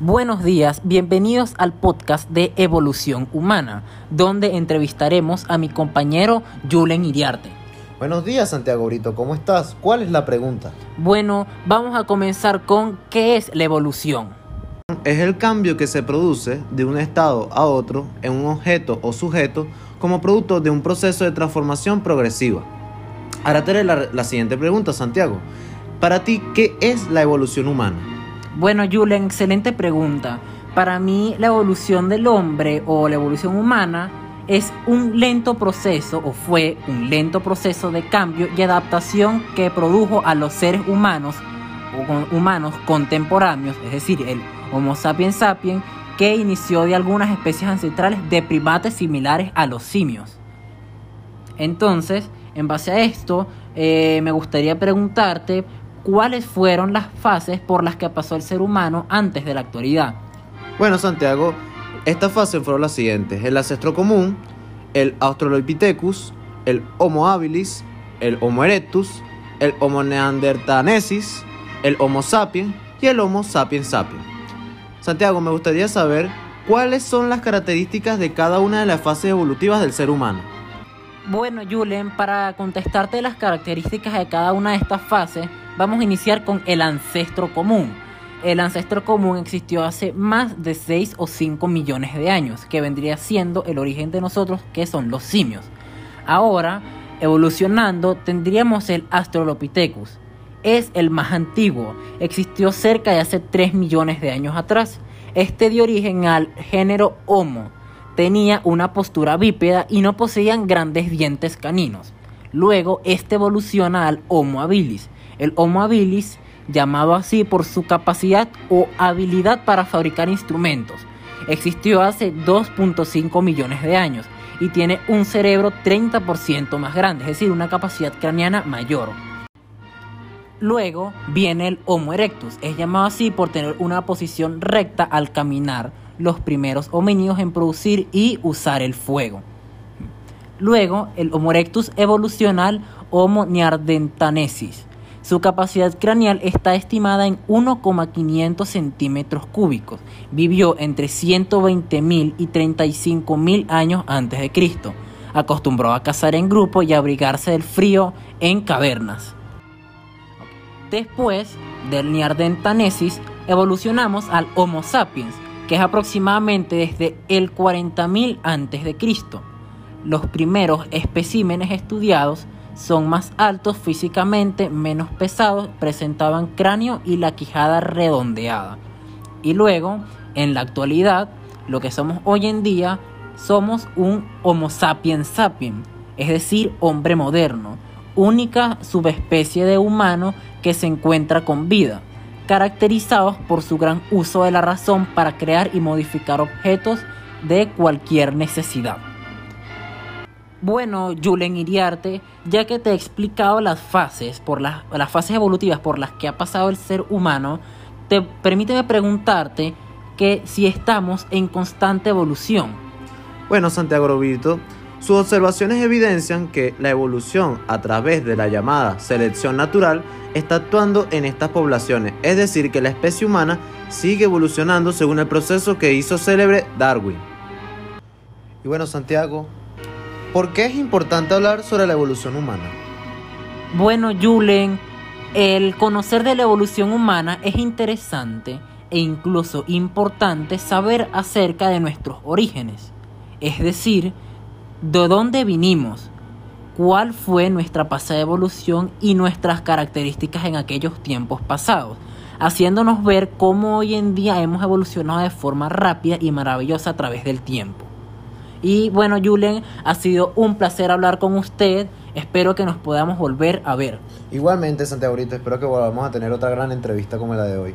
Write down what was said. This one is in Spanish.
Buenos días, bienvenidos al podcast de Evolución Humana, donde entrevistaremos a mi compañero Julen Iriarte. Buenos días, Santiago Brito, ¿cómo estás? ¿Cuál es la pregunta? Bueno, vamos a comenzar con ¿qué es la evolución? Es el cambio que se produce de un estado a otro en un objeto o sujeto como producto de un proceso de transformación progresiva. Ahora te haré la, la siguiente pregunta, Santiago. Para ti, ¿qué es la evolución humana? Bueno, Julen, excelente pregunta. Para mí, la evolución del hombre o la evolución humana es un lento proceso o fue un lento proceso de cambio y adaptación que produjo a los seres humanos o humanos contemporáneos, es decir, el Homo sapiens sapiens, que inició de algunas especies ancestrales de primates similares a los simios. Entonces, en base a esto, eh, me gustaría preguntarte cuáles fueron las fases por las que pasó el ser humano antes de la actualidad. Bueno, Santiago, estas fases fueron las siguientes: el ancestro común, el Australopithecus, el Homo habilis, el Homo erectus, el Homo neanderthalensis, el Homo sapiens y el Homo sapiens sapiens. Santiago, me gustaría saber cuáles son las características de cada una de las fases evolutivas del ser humano. Bueno, Julen, para contestarte las características de cada una de estas fases, vamos a iniciar con el ancestro común. El ancestro común existió hace más de 6 o 5 millones de años, que vendría siendo el origen de nosotros, que son los simios. Ahora, evolucionando, tendríamos el Australopithecus. Es el más antiguo, existió cerca de hace 3 millones de años atrás. Este dio origen al género Homo. Tenía una postura bípeda y no poseían grandes dientes caninos. Luego, este evoluciona al Homo habilis. El Homo habilis, llamado así por su capacidad o habilidad para fabricar instrumentos, existió hace 2.5 millones de años y tiene un cerebro 30% más grande, es decir, una capacidad craneana mayor. Luego viene el Homo erectus, es llamado así por tener una posición recta al caminar, los primeros homínidos en producir y usar el fuego. Luego, el Homo erectus evoluciona al Homo neanderthalensis. Su capacidad craneal está estimada en 1,500 centímetros cúbicos. Vivió entre 120.000 y 35.000 años antes de Cristo. Acostumbró a cazar en grupo y abrigarse del frío en cavernas. Después del Neanderthalensis evolucionamos al Homo sapiens, que es aproximadamente desde el 40.000 a.C. Los primeros especímenes estudiados son más altos físicamente, menos pesados, presentaban cráneo y la quijada redondeada. Y luego, en la actualidad, lo que somos hoy en día, somos un Homo sapiens sapiens, es decir, hombre moderno, única subespecie de humano que se encuentra con vida, caracterizados por su gran uso de la razón para crear y modificar objetos de cualquier necesidad. Bueno, Julen Iriarte, ya que te he explicado las fases, por las, las fases evolutivas por las que ha pasado el ser humano, te permíteme preguntarte que si estamos en constante evolución. Bueno, Santiago Roberto, sus observaciones evidencian que la evolución a través de la llamada selección natural está actuando en estas poblaciones, es decir, que la especie humana sigue evolucionando según el proceso que hizo célebre Darwin. Y bueno, Santiago, ¿por qué es importante hablar sobre la evolución humana? Bueno, Julen, el conocer de la evolución humana es interesante e incluso importante saber acerca de nuestros orígenes, es decir, de dónde vinimos, cuál fue nuestra pasada evolución y nuestras características en aquellos tiempos pasados, haciéndonos ver cómo hoy en día hemos evolucionado de forma rápida y maravillosa a través del tiempo. Y bueno, Julen, ha sido un placer hablar con usted. Espero que nos podamos volver a ver. Igualmente, Santiago, espero que volvamos a tener otra gran entrevista como la de hoy.